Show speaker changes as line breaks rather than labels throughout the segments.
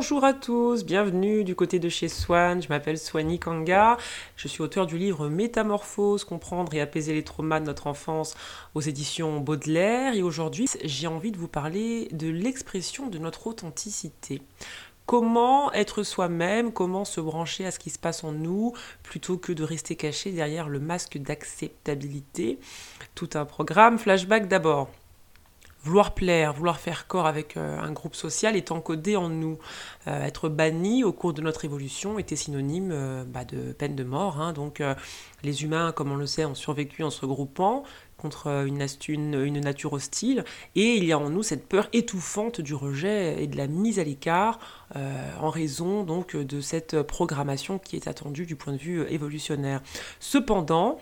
Bonjour à tous, bienvenue du côté de chez Swan, je m'appelle Swani Kanga, je suis auteur du livre Métamorphose, comprendre et apaiser les traumas de notre enfance aux éditions Baudelaire. Et aujourd'hui j'ai envie de vous parler de l'expression de notre authenticité. Comment être soi-même, comment se brancher à ce qui se passe en nous, plutôt que de rester caché derrière le masque d'acceptabilité. Tout un programme, flashback d'abord vouloir plaire, vouloir faire corps avec euh, un groupe social est encodé en nous. Euh, être banni au cours de notre évolution était synonyme euh, bah, de peine de mort. Hein. Donc les humains, comme on le sait, ont survécu en se regroupant contre une, une, nature hostile. Et il y a en nous cette peur étouffante du rejet et de la mise à l'écart en raison donc de cette programmation qui est attendue du point de vue évolutionnaire. Cependant,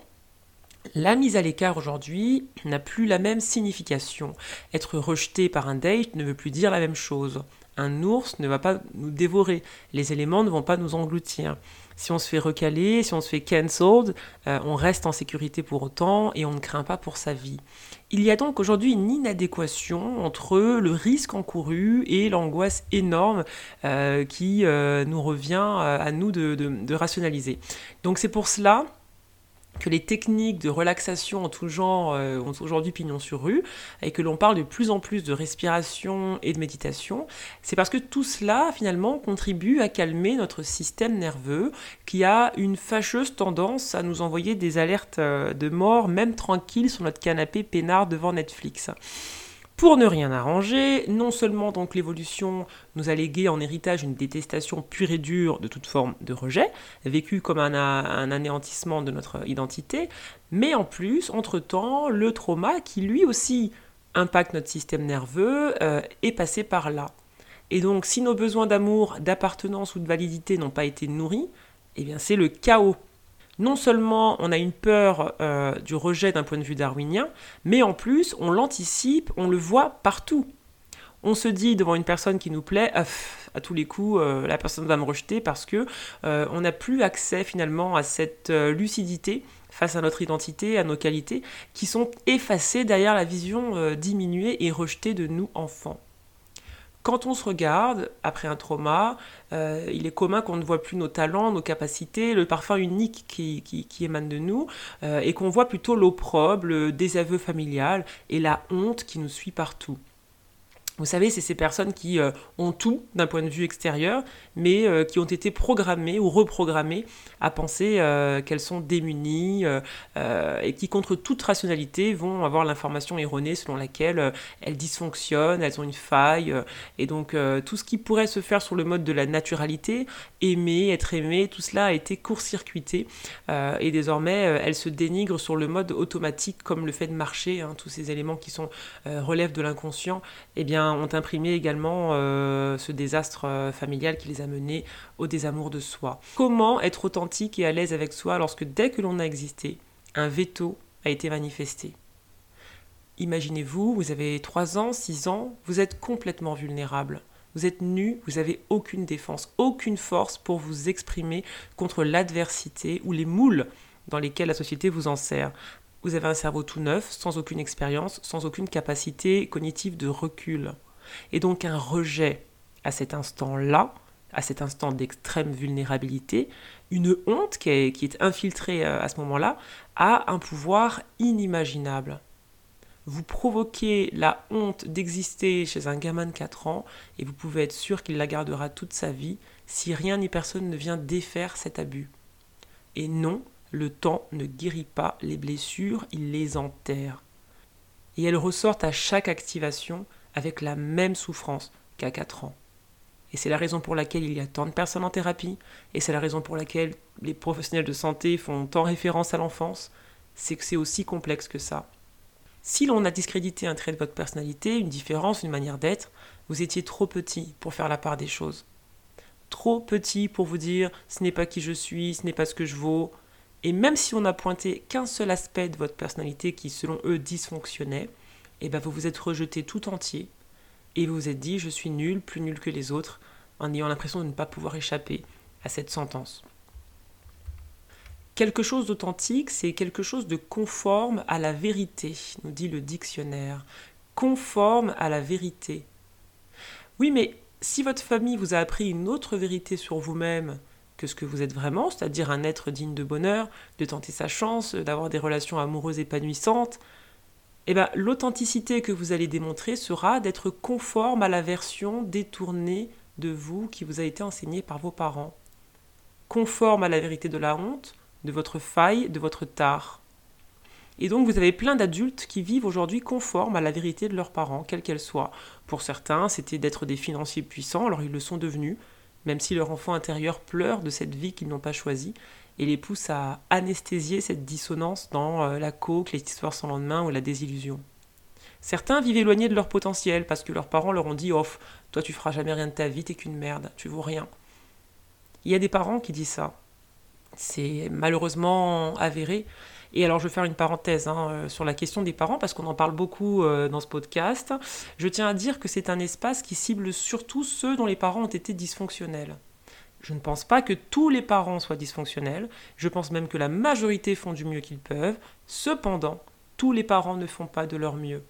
la mise à l'écart aujourd'hui n'a plus la même signification. Être rejeté par un date ne veut plus dire la même chose. Un ours ne va pas nous dévorer, les éléments ne vont pas nous engloutir. Si on se fait recaler, si on se fait cancelled, euh, on reste en sécurité pour autant et on ne craint pas pour sa vie. Il y a donc aujourd'hui une inadéquation entre le risque encouru et l'angoisse énorme euh, qui euh, nous revient à nous de rationaliser. Donc c'est pour cela que les techniques de relaxation en tout genre euh, ont aujourd'hui pignon sur rue et que l'on parle de plus en plus de respiration et de méditation, c'est parce que tout cela finalement contribue à calmer notre système nerveux qui a une fâcheuse tendance à nous envoyer des alertes euh, de mort même tranquille sur notre canapé peinard devant Netflix. Pour ne rien arranger, non seulement donc l'évolution nous a légué en héritage une détestation pure et dure de toute forme de rejet, vécue comme un, anéantissement de notre identité, mais en plus, entre-temps, le trauma qui lui aussi impacte notre système nerveux euh, est passé par là. Et donc, si nos besoins d'amour, d'appartenance ou de validité n'ont pas été nourris, eh bien c'est le chaos non seulement on a une peur euh, du rejet d'un point de vue darwinien, mais en plus on l'anticipe, on le voit partout. On se dit devant une personne qui nous plaît, ah, à tous les coups, euh, la personne va me rejeter parce que euh, on n'a plus accès finalement à cette lucidité face à notre identité, à nos qualités, qui sont effacées derrière la vision diminuée et rejetée de nous enfants. Quand on se regarde après un trauma, euh, il est commun qu'on ne voit plus nos talents, nos capacités, le parfum unique qui, émane de nous, euh, et qu'on voit plutôt l'opprobre, le désaveu familial et la honte qui nous suit partout. Vous savez, c'est ces personnes qui euh, ont tout d'un point de vue extérieur, mais euh, qui ont été programmées ou reprogrammées à penser euh, qu'elles sont démunies et qui, contre toute rationalité, vont avoir l'information erronée selon laquelle elles dysfonctionnent, elles ont une faille. et donc, tout ce qui pourrait se faire sur le mode de la naturalité, aimer, être aimé, tout cela a été court-circuité. et désormais, elles se dénigrent sur le mode automatique, comme le fait de marcher, hein, tous ces éléments qui sont relèvent de l'inconscient. Eh bien, ont imprimé également euh, ce désastre euh, familial qui les a menés au désamour de soi. Comment être authentique et à l'aise avec soi lorsque dès que l'on a existé, un veto a été manifesté? Imaginez-vous, vous avez 3 ans, 6 ans, vous êtes complètement vulnérable. Vous êtes nu, vous n'avez aucune défense, aucune force pour vous exprimer contre l'adversité ou les moules dans lesquels la société vous en sert. Vous avez un cerveau tout neuf, sans aucune expérience, sans aucune capacité cognitive de recul. Et donc un rejet à cet instant-là, à cet instant d'extrême vulnérabilité, une honte qui est, infiltrée euh, à ce moment-là, a un pouvoir inimaginable. Vous provoquez la honte d'exister chez un gamin de 4 ans et vous pouvez être sûr qu'il la gardera toute sa vie si rien ni personne ne vient défaire cet abus. Et non, le temps ne guérit pas les blessures, il les enterre. Et elles ressortent à chaque activation avec la même souffrance qu'à 4 ans. Et c'est la raison pour laquelle il y a tant de personnes en thérapie, et c'est la raison pour laquelle les professionnels de santé font tant référence à l'enfance, c'est que c'est aussi complexe que ça. Si l'on a discrédité un trait de votre personnalité, une différence, une manière d'être, vous étiez trop petit pour faire la part des choses. Trop petit pour vous dire ce n'est pas qui je suis, ce n'est pas ce que je vaux, Et même si on n'a pointé qu'un seul aspect de votre personnalité qui, selon eux, dysfonctionnait, eh ben vous vous êtes rejeté tout entier et vous vous êtes dit je suis nul, plus nul que les autres, en ayant l'impression de ne pas pouvoir échapper à cette sentence. Quelque chose d'authentique, c'est quelque chose de conforme à la vérité, nous dit le dictionnaire. Conforme à la vérité. Oui, mais si votre famille vous a appris une autre vérité sur vous-même que ce que vous êtes vraiment, c'est-à-dire un être digne de bonheur, de tenter sa chance, d'avoir des relations amoureuses épanouissantes, eh bien, l'authenticité que vous allez démontrer sera d'être conforme à la version détournée de vous qui vous a été enseignée par vos parents. Conforme à la vérité de la honte, de votre faille, de votre tard. Et donc vous avez plein d'adultes qui vivent aujourd'hui conformes à la vérité de leurs parents, quelle qu'elle soit. Pour certains, c'était d'être des financiers puissants, alors ils le sont devenus, même si leur enfant intérieur pleure de cette vie qu'ils n'ont pas choisie, et les pousse à anesthésier cette dissonance dans euh, la coque, les histoires sans lendemain ou la désillusion. Certains vivent éloignés de leur potentiel parce que leurs parents leur ont dit Off, toi tu feras jamais rien de ta vie, t'es qu'une merde, tu vaux rien. Il y a des parents qui disent ça. C'est malheureusement avéré. Et alors, je vais faire une parenthèse hein, euh, sur la question des parents, parce qu'on en parle beaucoup euh, dans ce podcast. Je tiens à dire que c'est un espace qui cible surtout ceux dont les parents ont été dysfonctionnels. Je ne pense pas que tous les parents soient dysfonctionnels, je pense même que la majorité font du mieux qu'ils peuvent. Cependant, tous les parents ne font pas de leur mieux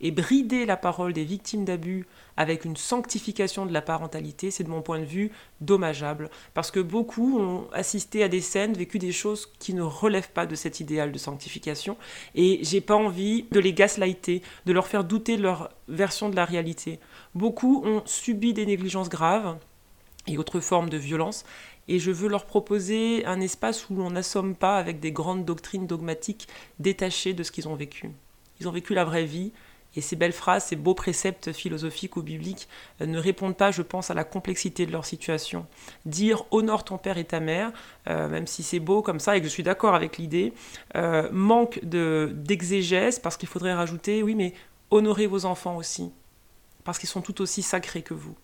et brider la parole des victimes d'abus avec une sanctification de la parentalité, c'est de mon point de vue dommageable, parce que beaucoup ont assisté à des scènes, vécu des choses qui ne relèvent pas de cet idéal de sanctification, et j'ai pas envie de les gaslighter, de leur faire douter de leur version de la réalité. Beaucoup ont subi des négligences graves et autres formes de violence, et je veux leur proposer un espace où l'on n'assomme pas avec des grandes doctrines dogmatiques détachées de ce qu'ils ont vécu. Ils ont vécu la vraie vie, et ces belles phrases, ces beaux préceptes philosophiques ou bibliques euh, ne répondent pas, je pense, à la complexité de leur situation. Dire honore ton père et ta mère, euh, même si c'est beau comme ça et que je suis d'accord avec l'idée, euh, manque d'exégèse parce qu'il faudrait rajouter, oui, mais honorez vos enfants aussi, parce qu'ils sont tout aussi sacrés que vous.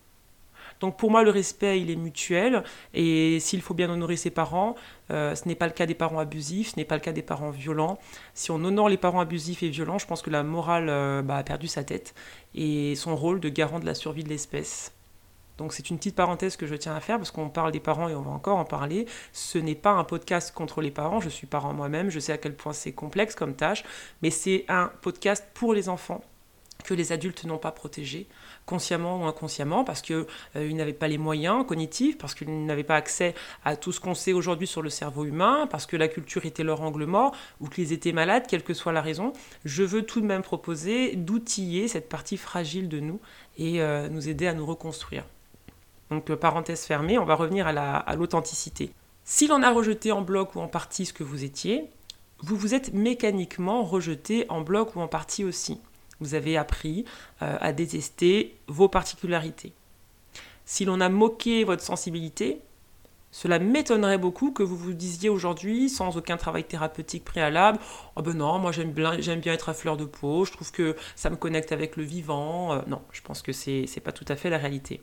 Donc pour moi, le respect, il est mutuel. Et s'il faut bien honorer ses parents, euh, ce n'est pas le cas des parents abusifs, ce n'est pas le cas des parents violents. Si on honore les parents abusifs et violents, je pense que la morale euh, bah, a perdu sa tête et son rôle de garant de la survie de l'espèce. Donc c'est une petite parenthèse que je tiens à faire parce qu'on parle des parents et on va encore en parler. Ce n'est pas un podcast contre les parents, je suis parent moi-même, je sais à quel point c'est complexe comme tâche, mais c'est un podcast pour les enfants que les adultes n'ont pas protégés consciemment ou inconsciemment, parce qu'ils euh, n'avaient pas les moyens cognitifs, parce qu'ils n'avaient pas accès à tout ce qu'on sait aujourd'hui sur le cerveau humain, parce que la culture était leur angle mort, ou qu'ils étaient malades, quelle que soit la raison, je veux tout de même proposer d'outiller cette partie fragile de nous et euh, nous aider à nous reconstruire. Donc euh, parenthèse fermée, on va revenir à l'authenticité. Si l'on a rejeté en bloc ou en partie ce que vous étiez, vous vous êtes mécaniquement rejeté en bloc ou en partie aussi. Vous avez appris euh, à détester vos particularités. Si l'on a moqué votre sensibilité, cela m'étonnerait beaucoup que vous vous disiez aujourd'hui, sans aucun travail thérapeutique préalable, oh ben non, moi j'aime bien, être à fleur de peau, je trouve que ça me connecte avec le vivant. Euh, non, je pense que c'est, n'est pas tout à fait la réalité.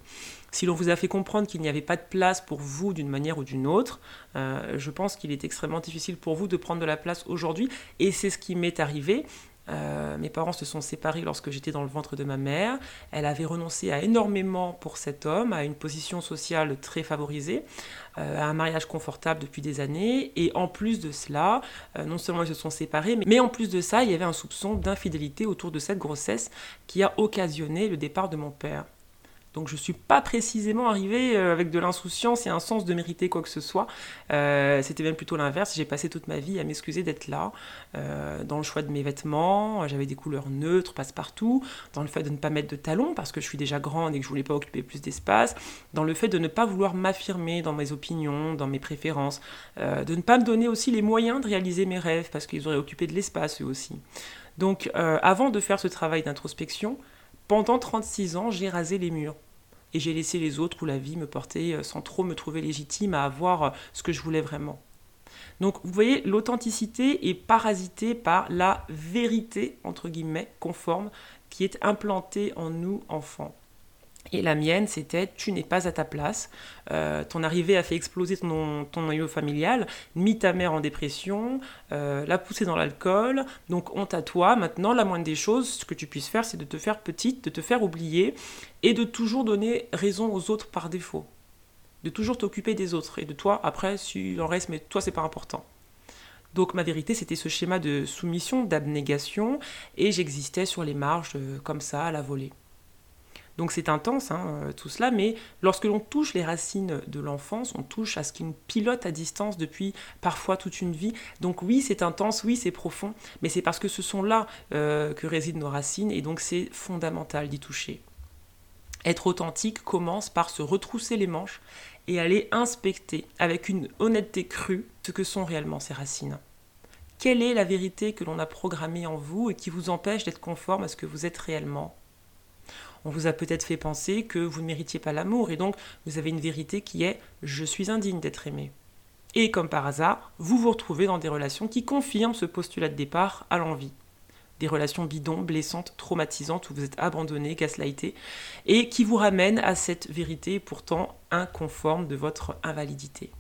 Si l'on vous a fait comprendre qu'il n'y avait pas de place pour vous d'une manière ou d'une autre, euh, je pense qu'il est extrêmement difficile pour vous de prendre de la place aujourd'hui, et c'est ce qui m'est arrivé. Euh, mes parents se sont séparés lorsque j'étais dans le ventre de ma mère. Elle avait renoncé à énormément pour cet homme, à une position sociale très favorisée, euh, à un mariage confortable depuis des années. Et en plus de cela, euh, non seulement ils se sont séparés, mais en plus de ça, il y avait un soupçon d'infidélité autour de cette grossesse qui a occasionné le départ de mon père. Donc je ne suis pas précisément arrivée euh, avec de l'insouciance et un sens de mériter quoi que ce soit. Euh, c'était même plutôt l'inverse. J'ai passé toute ma vie à m'excuser d'être là, euh, dans le choix de mes vêtements. J'avais des couleurs neutres, passe-partout. Dans le fait de ne pas mettre de talons parce que je suis déjà grande et que je voulais pas occuper plus d'espace. Dans le fait de ne pas vouloir m'affirmer dans mes opinions, dans mes préférences. de ne pas me donner aussi les moyens de réaliser mes rêves parce qu'ils auraient occupé de l'espace eux aussi. Donc avant de faire ce travail d'introspection, pendant 36 ans, j'ai rasé les murs. Et j'ai laissé les autres où la vie me portait euh, sans trop me trouver légitime à avoir euh, ce que je voulais vraiment. Donc vous voyez, l'authenticité est parasitée par la vérité, entre guillemets, conforme, qui est implantée en nous, enfants. Et la mienne, c'était tu n'es pas à ta place. Euh, ton arrivée a fait exploser ton, noyau familial, mis ta mère en dépression, euh, l'a poussée dans l'alcool. Donc honte à toi. Maintenant, la moindre des choses, que tu puisses faire, c'est de te faire petite, de te faire oublier et de toujours donner raison aux autres par défaut. De toujours t'occuper des autres et de toi, après, s'il en reste, mais toi, c'est pas important. Donc ma vérité, c'était ce schéma de soumission, d'abnégation, et j'existais sur les marges euh, comme ça, à la volée. Donc c'est intense hein, euh, tout cela, mais lorsque l'on touche les racines de l'enfance, on touche à ce qui nous pilote à distance depuis parfois toute une vie. Donc oui, c'est intense, oui, c'est profond, mais c'est parce que ce sont là euh, que résident nos racines, et donc c'est fondamental d'y toucher. Être authentique commence par se retrousser les manches et aller inspecter avec une honnêteté crue ce que sont réellement ces racines. Quelle est la vérité que l'on a programmée en vous et qui vous empêche d'être conforme à ce que vous êtes réellement? On vous a peut-être fait penser que vous ne méritiez pas l'amour, et donc vous avez une vérité qui est je suis indigne d'être aimé. Et comme par hasard, vous vous retrouvez dans des relations qui confirment ce postulat de départ à l'envie. Des relations bidons, blessantes, traumatisantes, où vous êtes abandonné, gaslighté, et qui vous ramènent à cette vérité pourtant inconforme de votre invalidité.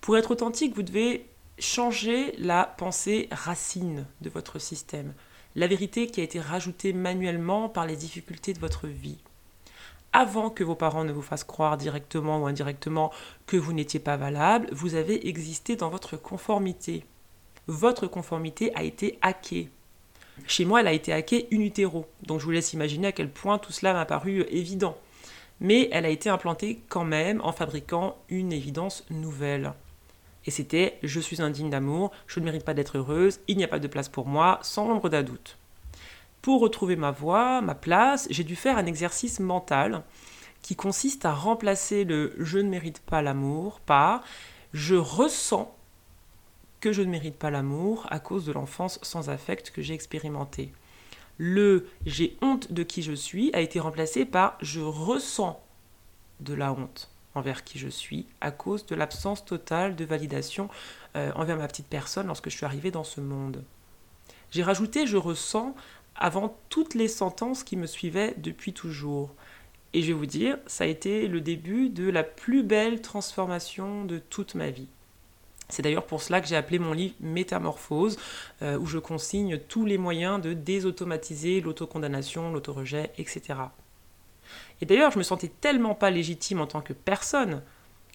Pour être authentique, vous devez changer la pensée racine de votre système, la vérité qui a été rajoutée manuellement par les difficultés de votre vie. Avant que vos parents ne vous fassent croire directement ou indirectement que vous n'étiez pas valable, vous avez existé dans votre conformité. Votre conformité a été hackée. Chez moi, elle a été hackée in utero, donc je vous laisse imaginer à quel point tout cela m'a paru évident. Mais elle a été implantée quand même en fabriquant une évidence nouvelle. Et c'était je suis indigne d'amour, je ne mérite pas d'être heureuse, il n'y a pas de place pour moi, sans l'ombre d'un doute. Pour retrouver ma voie, ma place, j'ai dû faire un exercice mental qui consiste à remplacer le je ne mérite pas l'amour par je ressens que je ne mérite pas l'amour à cause de l'enfance sans affect que j'ai expérimenté. Le j'ai honte de qui je suis a été remplacé par je ressens de la honte envers qui je suis à cause de l'absence totale de validation euh, envers ma petite personne lorsque je suis arrivée dans ce monde. J'ai rajouté je ressens avant toutes les sentences qui me suivaient depuis toujours. Et je vais vous dire, ça a été le début de la plus belle transformation de toute ma vie. C'est d'ailleurs pour cela que j'ai appelé mon livre Métamorphose, euh, où je consigne tous les moyens de désautomatiser l'autocondamnation, l'autorejet, etc. Et d'ailleurs, je me sentais tellement pas légitime en tant que personne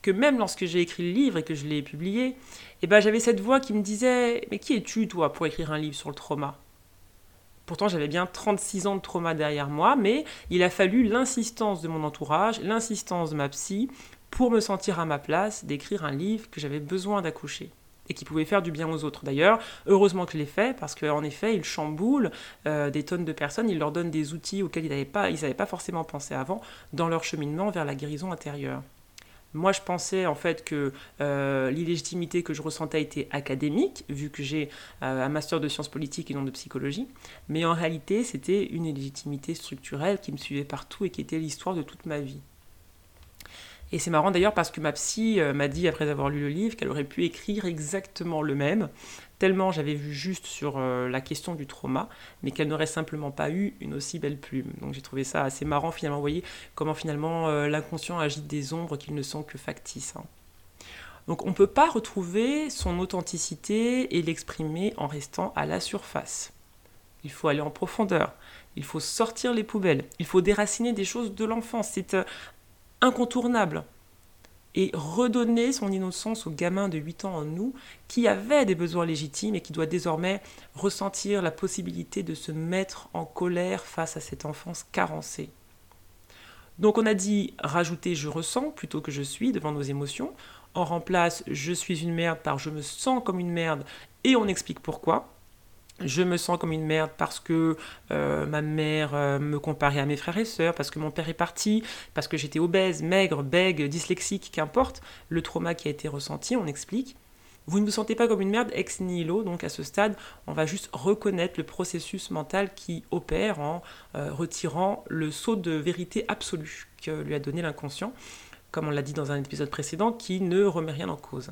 que même lorsque j'ai écrit le livre et que je l'ai publié, eh ben, j'avais cette voix qui me disait Mais qui es-tu, toi, pour écrire un livre sur le trauma? Pourtant, j'avais bien 36 ans de trauma derrière moi, mais il a fallu l'insistance de mon entourage, l'insistance de ma psy, pour me sentir à ma place d'écrire un livre que j'avais besoin d'accoucher et qui pouvait faire du bien aux autres. D'ailleurs, heureusement que je l'ai fait, parce qu'en effet, il chamboule euh, des tonnes de personnes, il leur donne des outils auxquels ils n'avaient pas, pas forcément pensé avant dans leur cheminement vers la guérison intérieure. Moi, je pensais en fait que euh, l'illégitimité que je ressentais était académique, vu que j'ai euh, un master de sciences politiques et non de psychologie, mais en réalité, c'était une illégitimité structurelle qui me suivait partout et qui était l'histoire de toute ma vie. Et c'est marrant d'ailleurs parce que ma psy euh, m'a dit après avoir lu le livre qu'elle aurait pu écrire exactement le même, tellement j'avais vu juste sur euh, la question du trauma, mais qu'elle n'aurait simplement pas eu une aussi belle plume. Donc j'ai trouvé ça assez marrant finalement, vous voyez comment finalement euh, l'inconscient agite des ombres qu'ils ne sont que factices. Hein. Donc on ne peut pas retrouver son authenticité et l'exprimer en restant à la surface. Il faut aller en profondeur, il faut sortir les poubelles, il faut déraciner des choses de l'enfance. C'est incontournable. Et redonner son innocence au gamin de 8 ans en nous, qui avait des besoins légitimes et qui doit désormais ressentir la possibilité de se mettre en colère face à cette enfance carencée. Donc on a dit rajouter je ressens plutôt que je suis devant nos émotions. On remplace je suis une merde par je me sens comme une merde et on explique pourquoi je me sens comme une merde parce que euh, ma mère euh, me comparait à mes frères et sœurs, parce que mon père est parti, parce que j'étais obèse, maigre, bègue, dyslexique, qu'importe, le trauma qui a été ressenti, on explique. Vous ne vous sentez pas comme une merde ex nihilo, donc à ce stade, on va juste reconnaître le processus mental qui opère en euh, retirant le saut de vérité absolue que lui a donné l'inconscient, comme on l'a dit dans un épisode précédent, qui ne remet rien en cause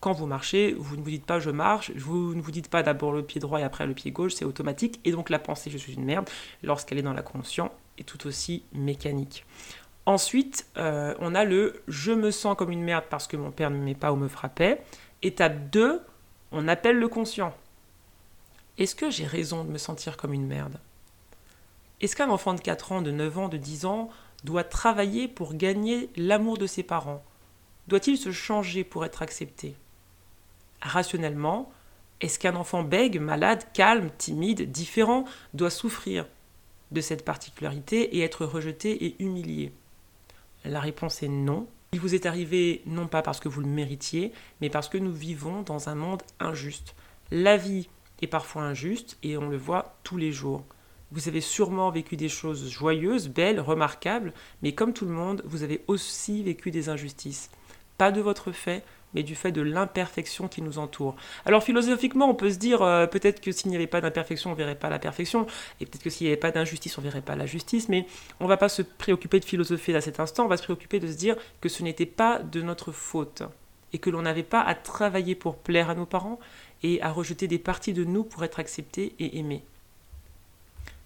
quand vous marchez, vous ne vous dites pas je marche, vous ne vous dites pas d'abord le pied droit et après le pied gauche, c'est automatique. Et donc la pensée je suis une merde, lorsqu'elle est dans la conscience, est tout aussi mécanique. Ensuite, euh, on a le je me sens comme une merde parce que mon père ne m'aimait pas ou me frappait. Étape 2, on appelle le conscient. Est-ce que j'ai raison de me sentir comme une merde? Est-ce qu'un enfant de 4 ans, de 9 ans, de 10 ans doit travailler pour gagner l'amour de ses parents? Doit-il se changer pour être accepté? Rationnellement, est-ce qu'un enfant bègue, malade, calme, timide, différent doit souffrir de cette particularité et être rejeté et humilié? La réponse est non. Il vous est arrivé non pas parce que vous le méritiez, mais parce que nous vivons dans un monde injuste. La vie est parfois injuste et on le voit tous les jours. Vous avez sûrement vécu des choses joyeuses, belles, remarquables, mais comme tout le monde, vous avez aussi vécu des injustices. Pas de votre fait, mais du fait de l'imperfection qui nous entoure. Alors philosophiquement, on peut se dire euh, peut-être que s'il n'y avait pas d'imperfection, on verrait pas la perfection, et peut-être que s'il n'y avait pas d'injustice, on verrait pas la justice, mais on ne va pas se préoccuper de philosopher à cet instant, on va se préoccuper de se dire que ce n'était pas de notre faute, et que l'on n'avait pas à travailler pour plaire à nos parents, et à rejeter des parties de nous pour être acceptés et aimés.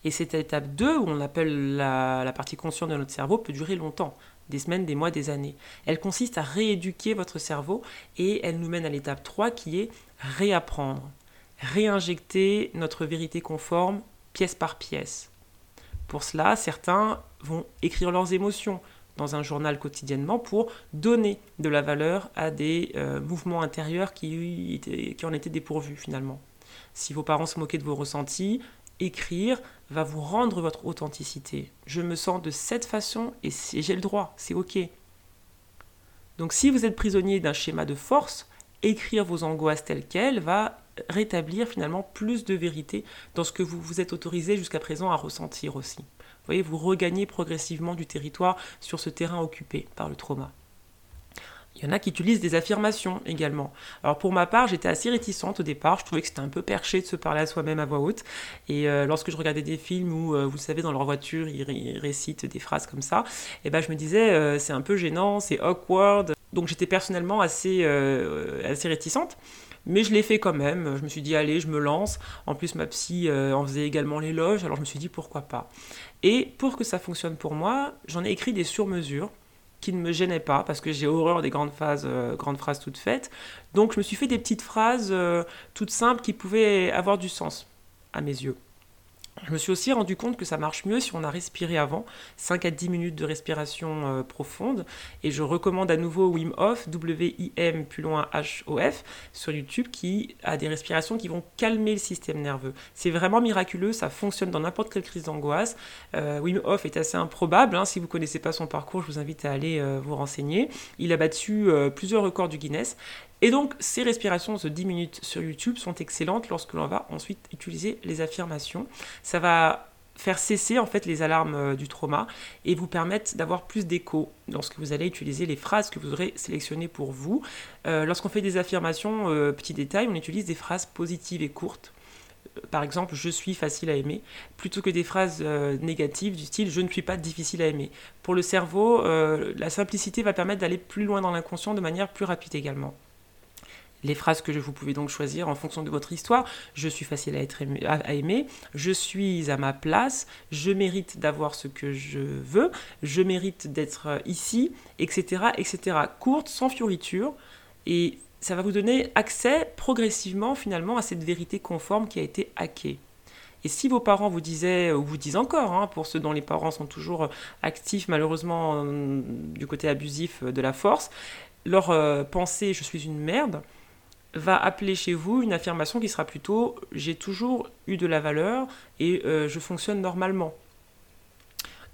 Et cette étape 2, où on appelle la partie consciente de notre cerveau, peut durer longtemps des semaines, des mois, des années. Elle consiste à rééduquer votre cerveau et elle nous mène à l'étape 3 qui est réapprendre, réinjecter notre vérité conforme pièce par pièce. Pour cela, certains vont écrire leurs émotions dans un journal quotidiennement pour donner de la valeur à des euh, mouvements intérieurs qui, qui en étaient dépourvus finalement. Si vos parents se moquaient de vos ressentis, écrire va vous rendre votre authenticité. Je me sens de cette façon et j'ai le droit, c'est ok. Donc si vous êtes prisonnier d'un schéma de force, écrire vos angoisses telles quelles va rétablir finalement plus de vérité dans ce que vous vous êtes autorisé jusqu'à présent à ressentir aussi. Vous voyez, vous regagnez progressivement du territoire sur ce terrain occupé par le trauma. Il y en a qui utilisent des affirmations également. Alors pour ma part, j'étais assez réticente au départ. Je trouvais que c'était un peu perché de se parler à soi-même à voix haute. Et euh, lorsque je regardais des films où, euh, vous savez, dans leur voiture, ils, récitent des phrases comme ça, et eh ben je me disais, euh, c'est un peu gênant, c'est awkward. Donc j'étais personnellement assez, assez réticente. Mais je l'ai fait quand même. Je me suis dit, allez, je me lance. En plus, ma psy en faisait également l'éloge. Alors je me suis dit, pourquoi pas. Et pour que ça fonctionne pour moi, j'en ai écrit des sur-mesures qui ne me gênait pas parce que j'ai horreur des grandes phrases, euh, grandes phrases toutes faites. Donc je me suis fait des petites phrases euh, toutes simples qui pouvaient avoir du sens à mes yeux. Je me suis aussi rendu compte que ça marche mieux si on a respiré avant, 5 à 10 minutes de respiration euh, profonde. Et je recommande à nouveau Wim Hof, W-I-M plus loin H-O-F, sur YouTube, qui a des respirations qui vont calmer le système nerveux. C'est vraiment miraculeux, ça fonctionne dans n'importe quelle crise d'angoisse. Euh, Wim Hof est assez improbable, hein. si vous ne connaissez pas son parcours, je vous invite à aller euh, vous renseigner. Il a battu plusieurs records du Guinness. Et donc, ces respirations de 10 minutes sur YouTube sont excellentes lorsque l'on va ensuite utiliser les affirmations. Ça va faire cesser en fait les alarmes euh, du trauma et vous permettre d'avoir plus d'écho lorsque vous allez utiliser les phrases que vous aurez sélectionnées pour vous. Euh, lorsqu'on fait des affirmations, euh, petit détail, on utilise des phrases positives et courtes. Par exemple, je suis facile à aimer, plutôt que des phrases négatives du style je ne suis pas difficile à aimer. Pour le cerveau, la simplicité va permettre d'aller plus loin dans l'inconscient de manière plus rapide également les phrases que vous pouvez donc choisir en fonction de votre histoire. Je suis facile à, être à aimer, je suis à ma place, je mérite d'avoir ce que je veux, je mérite d'être ici, etc., etc. Courte, sans fioriture, et ça va vous donner accès progressivement finalement à cette vérité conforme qui a été hackée. Et si vos parents vous disaient, ou vous disent encore, hein, pour ceux dont les parents sont toujours actifs malheureusement euh, du côté abusif de la force, leur euh, pensée je suis une merde, va appeler chez vous une affirmation qui sera plutôt j'ai toujours eu de la valeur et euh, je fonctionne normalement.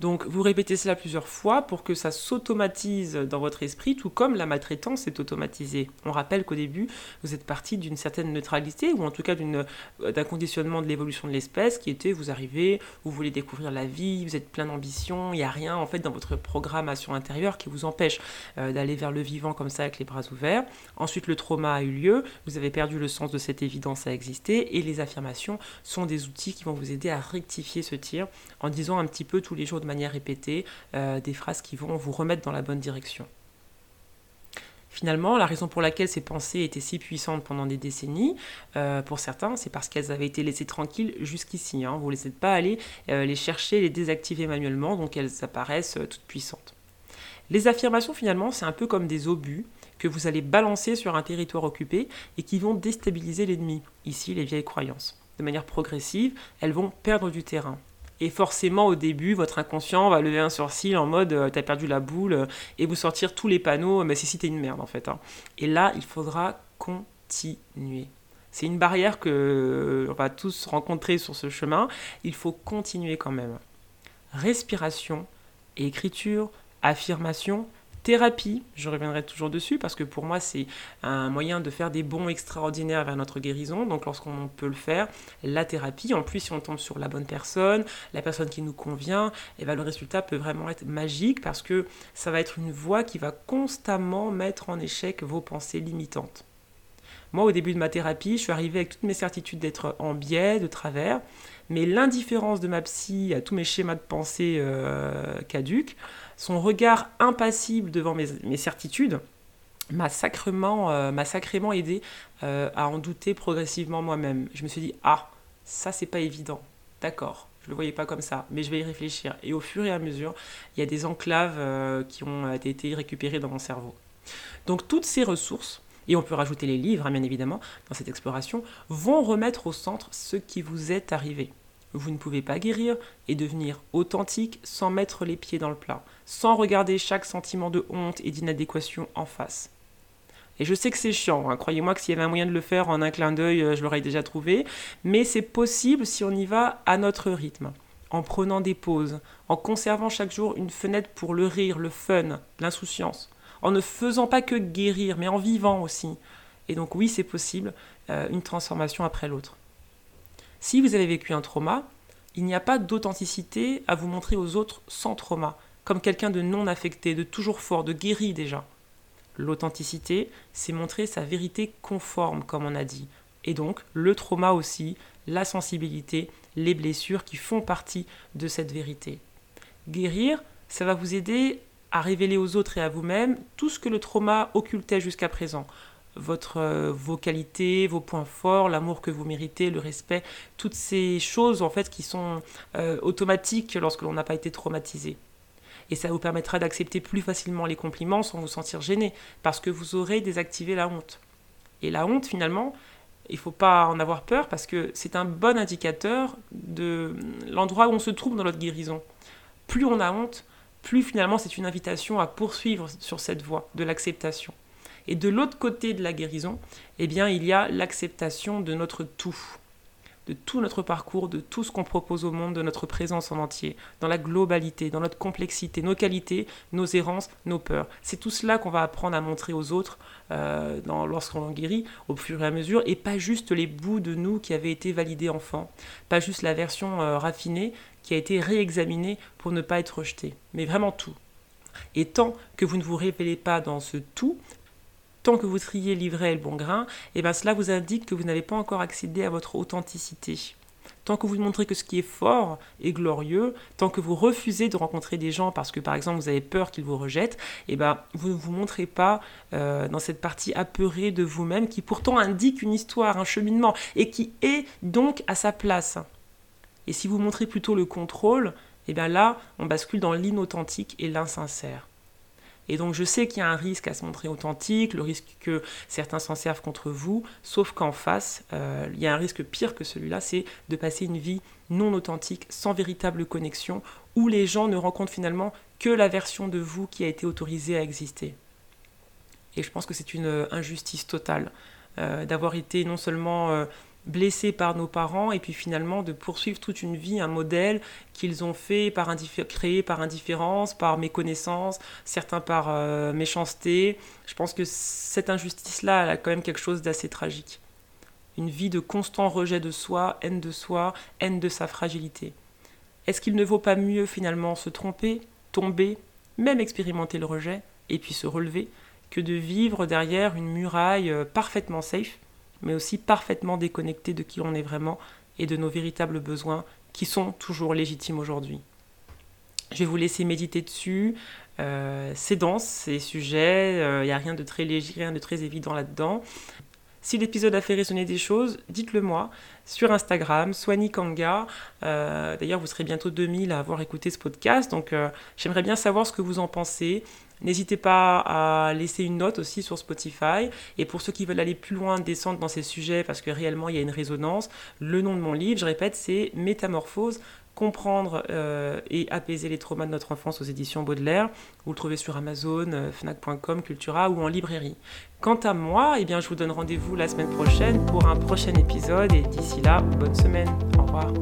Donc vous répétez cela plusieurs fois pour que ça s'automatise dans votre esprit, tout comme la maltraitance est automatisée. On rappelle qu'au début, vous êtes parti d'une certaine neutralité, ou en tout cas euh, d'un conditionnement de l'évolution de l'espèce, qui était vous arrivez, vous voulez découvrir la vie, vous êtes plein d'ambition, il n'y a rien en fait dans votre programmation intérieure qui vous empêche euh, d'aller vers le vivant comme ça avec les bras ouverts. Ensuite, le trauma a eu lieu, vous avez perdu le sens de cette évidence à exister, et les affirmations sont des outils qui vont vous aider à rectifier ce tir en disant un petit peu tous les jours de manière répétée euh, des phrases qui vont vous remettre dans la bonne direction. Finalement, la raison pour laquelle ces pensées étaient si puissantes pendant des décennies, euh, pour certains, c'est parce qu'elles avaient été laissées tranquilles jusqu'ici. Hein. Vous ne les pas allés euh, les chercher, les désactiver manuellement, donc elles apparaissent toutes puissantes. Les affirmations, finalement, c'est un peu comme des obus que vous allez balancer sur un territoire occupé et qui vont déstabiliser l'ennemi, ici les vieilles croyances. De manière progressive, elles vont perdre du terrain. Et forcément, au début, votre inconscient va lever un sourcil en mode euh, t'as perdu la boule euh, et vous sortir tous les panneaux, mais c'est si t'es une merde en fait. Hein. Et là, il faudra continuer. C'est une barrière que euh, on va tous rencontrer sur ce chemin. Il faut continuer quand même. Respiration, écriture, affirmation, Thérapie, je reviendrai toujours dessus parce que pour moi c'est un moyen de faire des bons extraordinaires vers notre guérison. Donc lorsqu'on peut le faire, la thérapie, en plus si on tombe sur la bonne personne, la personne qui nous convient, et eh ben, le résultat peut vraiment être magique parce que ça va être une voie qui va constamment mettre en échec vos pensées limitantes. Moi, au début de ma thérapie, je suis arrivée avec toutes mes certitudes d'être en biais, de travers, mais l'indifférence de ma psy à tous mes schémas de pensée euh, caduques, son regard impassible devant mes, certitudes m'a sacrément, euh, sacrément aidé euh, à en douter progressivement moi-même. Je me suis dit, ah, ça c'est pas évident, d'accord, je le voyais pas comme ça, mais je vais y réfléchir. Et au fur et à mesure, il y a des enclaves euh, qui ont été récupérées dans mon cerveau. Donc toutes ces ressources, et on peut rajouter les livres, hein, bien évidemment, dans cette exploration, vont remettre au centre ce qui vous est arrivé. Vous ne pouvez pas guérir et devenir authentique sans mettre les pieds dans le plat, sans regarder chaque sentiment de honte et d'inadéquation en face. Et je sais que c'est chiant, hein. croyez-moi que s'il y avait un moyen de le faire en un clin d'œil, euh, je l'aurais déjà trouvé, mais c'est possible si on y va à notre rythme, en prenant des pauses, en conservant chaque jour une fenêtre pour le rire, le fun, l'insouciance, en ne faisant pas que guérir, mais en vivant aussi. Et donc oui, c'est possible, euh, une transformation après l'autre. Si vous avez vécu un trauma, il n'y a pas d'authenticité à vous montrer aux autres sans trauma, comme quelqu'un de non affecté, de toujours fort, de guéri déjà. L'authenticité, c'est montrer sa vérité conforme, comme on a dit. Et donc, le trauma aussi, la sensibilité, les blessures qui font partie de cette vérité. Guérir, ça va vous aider à révéler aux autres et à vous-même tout ce que le trauma occultait jusqu'à présent votre, euh, vos qualités, vos points forts, l'amour que vous méritez, le respect, toutes ces choses en fait qui sont euh, automatiques lorsque l'on n'a pas été traumatisé. Et ça vous permettra d'accepter plus facilement les compliments sans vous sentir gêné, parce que vous aurez désactivé la honte. Et la honte, finalement, il ne faut pas en avoir peur, parce que c'est un bon indicateur de l'endroit où on se trouve dans notre guérison. Plus on a honte, plus finalement c'est une invitation à poursuivre sur cette voie de l'acceptation. Et de l'autre côté de la guérison, eh bien, il y a l'acceptation de notre tout, de tout notre parcours, de tout ce qu'on propose au monde, de notre présence en entier, dans la globalité, dans notre complexité, nos qualités, nos errances, nos peurs. C'est tout cela qu'on va apprendre à montrer aux autres euh, lorsqu'on guérit au fur et à mesure, et pas juste les bouts de nous qui avaient été validés enfants, pas juste la version euh, raffinée qui a été réexaminée pour ne pas être rejetée, mais vraiment tout. Et tant que vous ne vous révélez pas dans ce tout, tant que vous triez l'ivraie et le bon grain, et eh bien cela vous indique que vous n'avez pas encore accédé à votre authenticité. Tant que vous montrez que ce qui est fort est glorieux, tant que vous refusez de rencontrer des gens parce que par exemple vous avez peur qu'ils vous rejettent, et eh ben vous ne vous montrez pas euh, dans cette partie apeurée de vous-même qui pourtant indique une histoire, un cheminement et qui est donc à sa place. Et si vous montrez plutôt le contrôle, et eh bien là on bascule dans l'inauthentique et l'insincère. Et donc je sais qu'il y a un risque à se montrer authentique, le risque que certains s'en servent contre vous, sauf qu'en face, euh, il y a un risque pire que celui-là, c'est de passer une vie non authentique, sans véritable connexion, où les gens ne rencontrent finalement que la version de vous qui a été autorisée à exister. Et je pense que c'est une injustice totale euh, d'avoir été non seulement... Euh, blessés par nos parents et puis finalement de poursuivre toute une vie un modèle qu'ils ont fait par créé par indifférence, par méconnaissance, certains par euh, méchanceté. Je pense que cette injustice-là, a quand même quelque chose d'assez tragique. Une vie de constant rejet de soi, haine de soi, haine de sa fragilité. Est-ce qu'il ne vaut pas mieux finalement se tromper, tomber, même expérimenter le rejet et puis se relever que de vivre derrière une muraille euh, parfaitement safe? Mais aussi parfaitement déconnecté de qui on est vraiment et de nos véritables besoins qui sont toujours légitimes aujourd'hui. Je vais vous laisser méditer dessus. Euh, c'est dense, ces sujets, il euh, n'y a rien de très léger, rien de très évident là-dedans. Si l'épisode a fait résonner des choses, dites-le moi sur Instagram, Swani Kanga. Euh, d'ailleurs, vous serez bientôt 2000 à avoir écouté ce podcast, donc j'aimerais bien savoir ce que vous en pensez. N'hésitez pas à laisser une note aussi sur Spotify. Et pour ceux qui veulent aller plus loin, descendre dans ces sujets, parce que réellement il y a une résonance, le nom de mon livre, je répète, c'est Métamorphose, comprendre euh, et apaiser les traumas de notre enfance aux éditions Baudelaire. Vous le trouvez sur Amazon, euh, Fnac.com, Cultura ou en librairie. Quant à moi, eh bien, je vous donne rendez-vous la semaine prochaine pour un prochain épisode et d'ici là, bonne semaine. Au revoir.